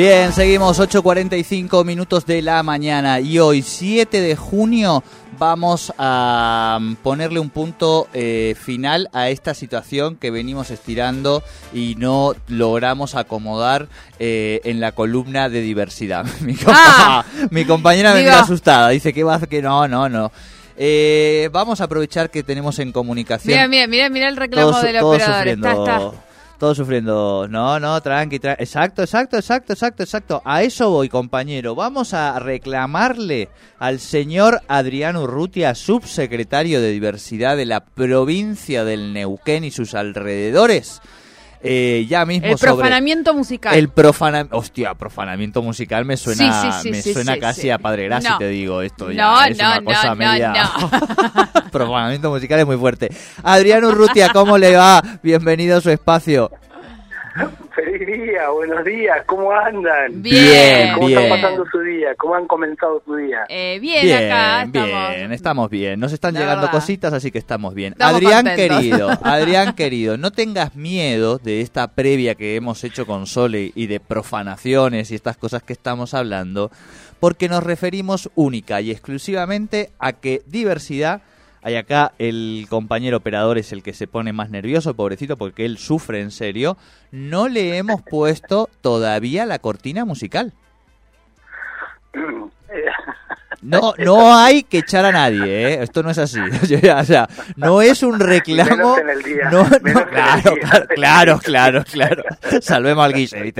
Bien, seguimos 8.45 minutos de la mañana y hoy 7 de junio vamos a ponerle un punto eh, final a esta situación que venimos estirando y no logramos acomodar eh, en la columna de diversidad. Mi, compa- Ah. mi compañera me mira asustada, dice que va que no, no, no. Eh, vamos a aprovechar que tenemos en comunicación Mira, mira, mira, mira el reclamo todos, del todos operador. sufriendo. Está, está. Todos sufriendo. No, no, tranqui, tranqui. Exacto, exacto, exacto, exacto, exacto. A eso voy, compañero. Vamos a reclamarle al señor Adrián Urrutia, subsecretario de Diversidad de la provincia del Neuquén y sus alrededores. Eh, ya mismo El sobre profanamiento musical. el profanamiento, hostia, profanamiento musical me suena, Sí, sí, sí, me suena casi a Padre Gracia, No. te digo esto ya. No, es no, una cosa media. no. profanamiento musical es muy fuerte. Adrián Urrutia, ¿cómo le va? Bienvenido a su espacio. Feliz día, buenos días, ¿cómo andan? Bien, ¿Cómo bien. están pasando su día? ¿Cómo han comenzado su día? Eh, bien, Bien, acá estamos. bien, estamos bien. Nos están La llegando verdad. cositas, así que estamos bien. Estamos Adrián contentos. querido, Adrián querido, no tengas miedo de esta previa que hemos hecho con Sole y de profanaciones y estas cosas que estamos hablando, porque nos referimos única y exclusivamente a que diversidad Hay acá el compañero operador es el que se pone más nervioso, pobrecito, porque él sufre en serio. No le hemos puesto todavía la cortina musical. No, no hay que echar a nadie, ¿eh? Esto no es así. o sea, no es un reclamo. Menos en el día, No, no, claro, claro, claro, claro, claro. Salvemos al guise,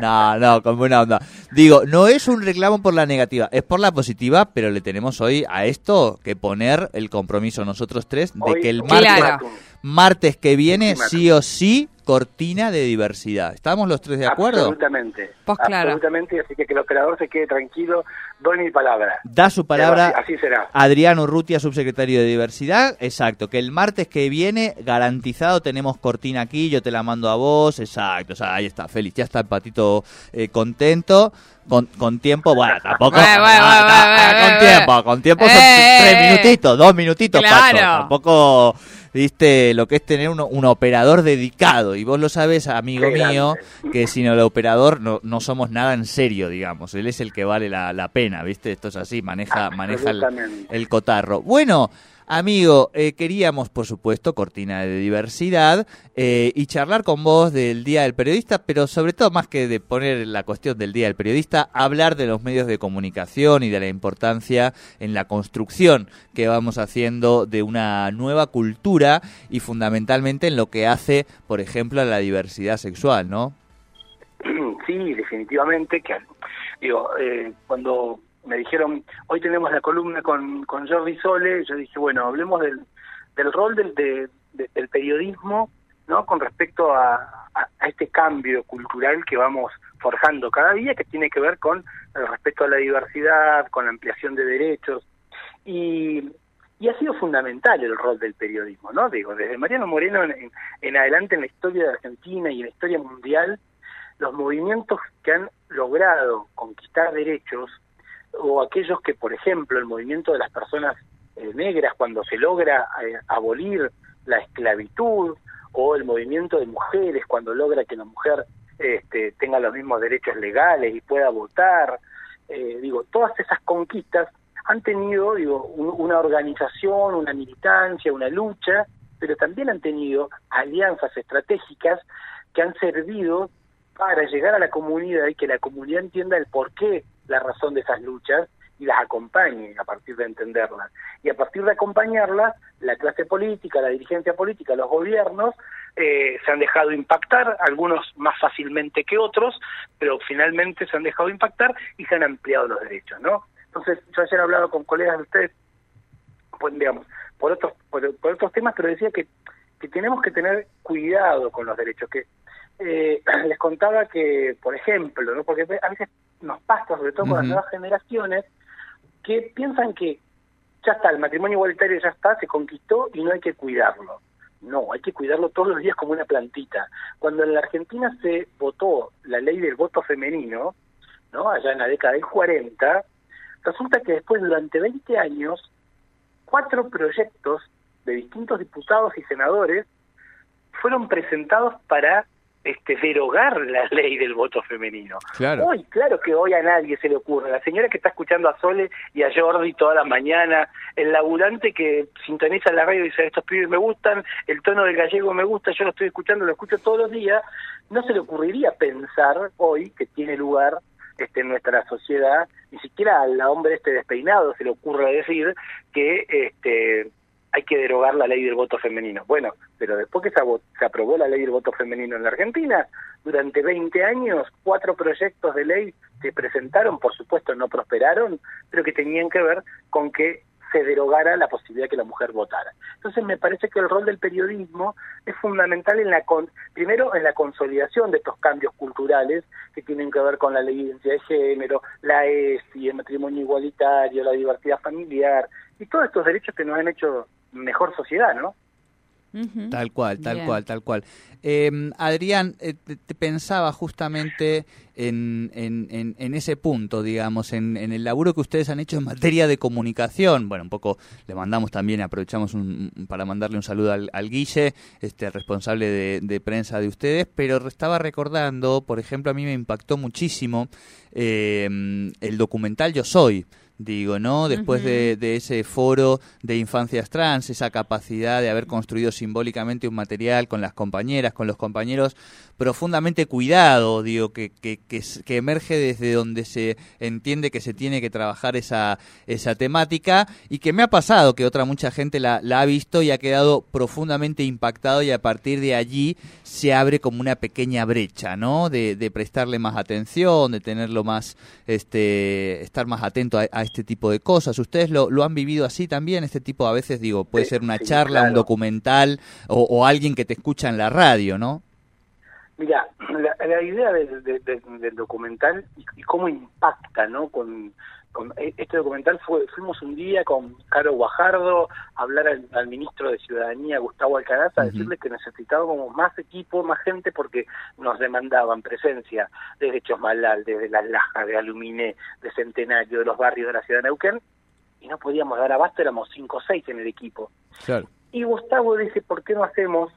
No, no, con buena onda. Digo, no es un reclamo por la negativa, es por la positiva, pero le tenemos hoy a esto que poner el compromiso nosotros tres de Hoy- que el martes, Claro. martes que viene, sí o sí, cortina de diversidad. ¿Estamos los tres de acuerdo? Absolutamente. Pues claro. Absolutamente, así que que el operador se quede tranquilo, doy mi palabra. Da su palabra. Pero así, así será. Adrián Urrutia, subsecretario de Diversidad. Exacto, que el martes que viene, garantizado, tenemos cortina aquí, yo te la mando a vos. Exacto, o sea, ahí está, feliz, ya está el patito eh, contento. Con, con tiempo, bueno, tampoco. Bueno, bueno, no, bueno, no, bueno, ah, bueno, con tiempo, con tiempo son Eh, tres minutitos, dos minutitos, Claro. Pato. Tampoco, viste, lo que es tener uno- un operador dedicado. Y vos lo sabes, amigo Qué mío, grande. que sin el operador no, no somos nada en serio, digamos. Él es el que vale la, la pena, ¿viste? Esto es así, maneja, maneja el cotarro. Bueno, amigo, eh, queríamos, por supuesto, cortina de diversidad eh, y charlar con vos del Día del Periodista, pero sobre todo, más que de poner la cuestión del Día del Periodista, hablar de los medios de comunicación y de la importancia en la construcción que vamos haciendo de una nueva cultura y fundamentalmente en lo que hace, por ejemplo, a la diversidad sexual, ¿no? Sí, definitivamente. que digo eh, Cuando me dijeron, hoy tenemos la columna con, con Jordi Sole, yo dije, bueno, hablemos del, del rol del, de- de- del periodismo no con respecto a, a- a este cambio cultural que vamos forjando cada día, que tiene que ver con el respeto a la diversidad, con la ampliación de derechos. Y, y ha sido fundamental el rol del periodismo, ¿no? Digo, desde Mariano Moreno en, en- en adelante en la historia de Argentina y en la historia mundial, los movimientos que han logrado conquistar derechos, o aquellos que, por ejemplo, el movimiento de las personas eh, negras, cuando se logra eh, abolir la esclavitud, o el movimiento de mujeres, cuando logra que la mujer este, tenga los mismos derechos legales y pueda votar, eh, digo, todas esas conquistas han tenido, digo, un- una organización, una militancia, una lucha, pero también han tenido alianzas estratégicas que han servido para llegar a la comunidad y que la comunidad entienda el porqué, la razón de esas luchas y las acompañe a partir de entenderlas. Y a partir de acompañarlas, la clase política, la dirigencia política, los gobiernos eh, se han dejado impactar, algunos más fácilmente que otros, pero finalmente se han dejado impactar y se han ampliado los derechos, ¿no? Entonces, yo ayer he hablado con colegas de ustedes, pues, digamos, por otros, por, otros temas, pero decía que, que tenemos que tener cuidado con los derechos, que eh, les contaba que, por ejemplo, ¿no? porque a veces nos pasa, sobre todo con las nuevas generaciones, que piensan que ya está, el matrimonio igualitario ya está, se conquistó y no hay que cuidarlo. No, hay que cuidarlo todos los días como una plantita. Cuando en la Argentina se votó la ley del voto femenino, ¿no? allá en la década del 40, resulta que después durante 20 años, cuatro proyectos de distintos diputados y senadores fueron presentados para este, derogar la ley del voto femenino. Claro. Hoy, claro que hoy a nadie se le ocurre. La señora que está escuchando a Sole y a Jordi toda la mañana, el laburante que sintoniza la radio y dice, estos pibes me gustan, el tono del gallego me gusta, yo lo estoy escuchando, lo escucho todos los días, no se le ocurriría pensar hoy que tiene lugar este, en nuestra sociedad, ni siquiera al hombre este despeinado se le ocurre decir que este hay que derogar la ley del voto femenino. Bueno, pero después que se, se, aprobó la ley del voto femenino en la Argentina, durante 20 años, cuatro proyectos de ley que presentaron, por supuesto no prosperaron, pero que tenían que ver con que se derogara la posibilidad que la mujer votara. Entonces me parece que el rol del periodismo es fundamental en la con, primero en la consolidación de estos cambios culturales que tienen que ver con la ley de identidad de género, la ESI, el matrimonio igualitario, la diversidad familiar y todos estos derechos que nos han hecho mejor sociedad, ¿no? Tal cual, tal Bien. cual, tal cual. Eh, Adrián, eh, te, te pensaba justamente en, en, en, en ese punto, digamos, en, en el laburo que ustedes han hecho en materia de comunicación. Bueno, un poco le mandamos también, aprovechamos un- un- para mandarle un saludo al, al Guille, este responsable de, de prensa de ustedes, pero estaba recordando, por ejemplo, a mí me impactó muchísimo eh, el documental Yo Soy. Digo, ¿no? Después de, de ese foro de infancias trans, esa capacidad de haber construido simbólicamente un material con las compañeras, con los compañeros, profundamente cuidado, digo, que, que, que, emerge desde donde se entiende que se tiene que trabajar esa, esa temática y que me ha pasado que otra mucha gente la, la ha visto y ha quedado profundamente impactado y a partir de allí se abre como una pequeña brecha, ¿no? De, de prestarle más atención, de tenerlo más, este, estar más atento a, a este tipo de cosas. ¿Ustedes lo, lo han vivido así también? Este tipo, a veces digo, puede Sí, ser una sí, charla, un documental o, o alguien que te escucha en la radio, ¿no? Mira, la, la idea del, del- del- del documental y, y cómo impacta, ¿no? Con, con e- este documental fue, fuimos un día con Caro Guajardo a hablar al, al ministro de Ciudadanía, Gustavo Alcaraz, a Ujú. decirle que necesitábamos más equipo, más gente, porque nos demandaban presencia desde Chosmalal, desde Las Lajas, de Aluminé, de Centenario, de los barrios de la ciudad de Neuquén, y no podíamos dar abasto, éramos cinco o seis en el equipo. Claro. Y Gustavo dice, ¿por qué no hacemos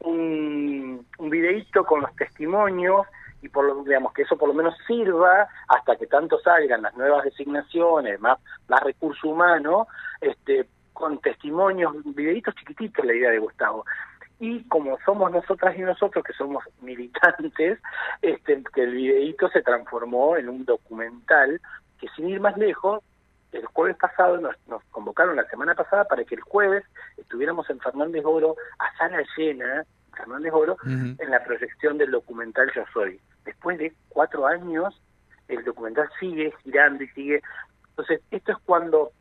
un, un videíto con los testimonios y por lo, digamos que eso por lo menos sirva hasta que tanto salgan las nuevas designaciones, más, más recurso humano, este, con testimonios, videitos chiquititos la idea de Gustavo. Y como somos nosotras y nosotros que somos militantes, este, que el videíto se transformó en un documental que sin ir más lejos, el jueves pasado nos, nos convocaron la semana pasada para que el jueves estuviéramos en Fernández Oro a sala llena, Fernández Oro, Ujú. en la proyección del documental Yo Soy. Después de cuatro años, el documental sigue girando y sigue. Entonces, esto es cuando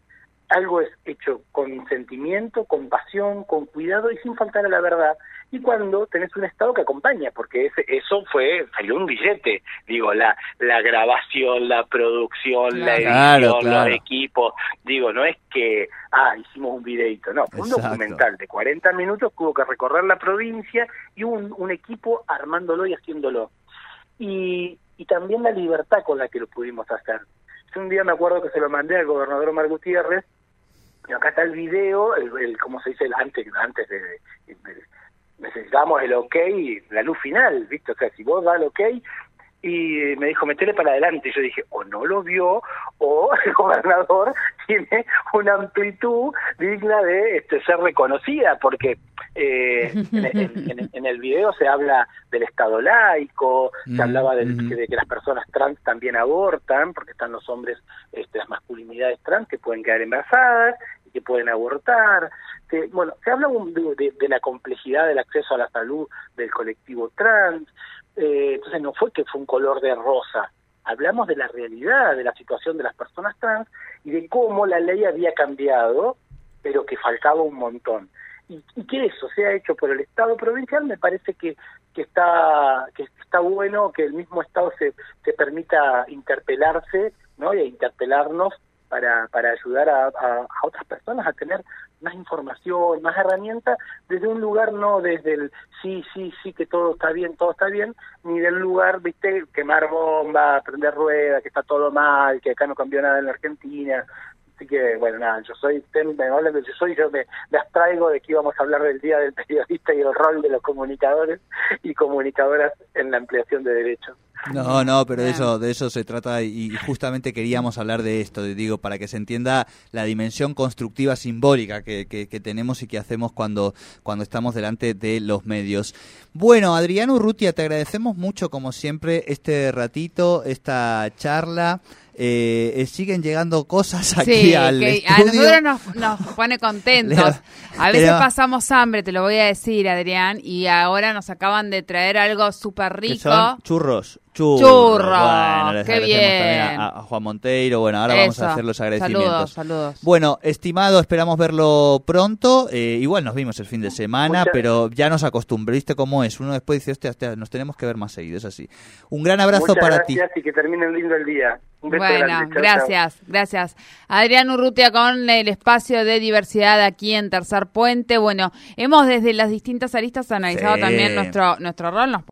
algo es hecho con sentimiento, con pasión, con cuidado y sin faltar a la verdad. Y cuando tenés un Estado que acompaña, porque ese, eso fue, salió un billete, digo, la, la grabación, la producción, la edición, Claro, claro. los equipos, digo, no es que, ah, hicimos un videito, no, fue un Exacto. documental de 40 minutos que hubo que recorrer la provincia y un, un equipo armándolo y haciéndolo. Y, y también la libertad con la que lo pudimos hacer. Yo un día me acuerdo que se lo mandé al gobernador Omar Gutiérrez, y acá está el video, el, el ¿cómo se dice? El antes, antes de, necesitamos el ok, la luz final, ¿viste? O sea, si vos das el ok, y me dijo, metele para adelante. Y yo dije, o no lo vio, o el gobernador tiene una amplitud digna de este, ser reconocida, porque eh, en, en- en- en el video se habla del Estado laico, Mm, se hablaba del- ujú. de que las personas trans también abortan, porque están los hombres, este, las masculinidades trans que pueden quedar embarazadas que pueden abortar. Se- bueno, se habla de- de la complejidad del acceso a la salud del colectivo trans. Eh, entonces no fue que fue un color de rosa. Hablamos de la realidad de la situación de las personas trans y de cómo la ley había cambiado, pero que faltaba un montón. Y, y que eso sea hecho por el Estado provincial me parece que, que está que está bueno que el mismo Estado se, se permita interpelarse ¿no? y interpelarnos para, para ayudar a, otras personas a tener más información, más herramientas, desde un lugar no desde el sí, sí, sí, que todo está bien, todo está bien, ni del lugar, viste, quemar bomba, prender ruedas, que está todo mal, que acá no cambió nada en la Argentina. Así que, bueno, nada, yo soy, me hablan yo soy, yo me, abstraigo de que íbamos a hablar del Día del Periodista y el rol de los comunicadores y comunicadoras en la ampliación de derechos. No, no, pero de eso, de eso se trata y justamente queríamos hablar de esto, digo, para que se entienda la dimensión constructiva simbólica que, que- que tenemos y que hacemos cuando, cuando estamos delante de los medios. Bueno, Adriano Urrutia, te agradecemos mucho, como siempre, este ratito, esta charla. Eh, eh, siguen llegando cosas aquí Sí, al que a nosotros nos, nos pone contentos. A veces Pero- pasamos hambre, te lo voy a decir, Adrián, y ahora nos acaban de traer algo súper que rico. son churros. Bueno, les qué también bien. a, a Juan Monteiro. Bueno, ahora vamos a hacer los agradecimientos. Saludos, saludos. Bueno, estimado, esperamos verlo pronto. Eh, igual nos vimos el fin de semana, Muchas- pero ya nos acostumbré. ¿Viste cómo es? Uno después dice, hostia, hostia, nos tenemos que ver más seguido, es así. Un gran abrazo Muchas para gracias y que terminen lindo el día. Un beso Bueno, grande. Gracias, gracias. Adrián Urrutia con el espacio de diversidad aquí en Tercer Puente. Bueno, hemos desde las distintas aristas analizado Sí. también nuestro, nuestro rol. Nos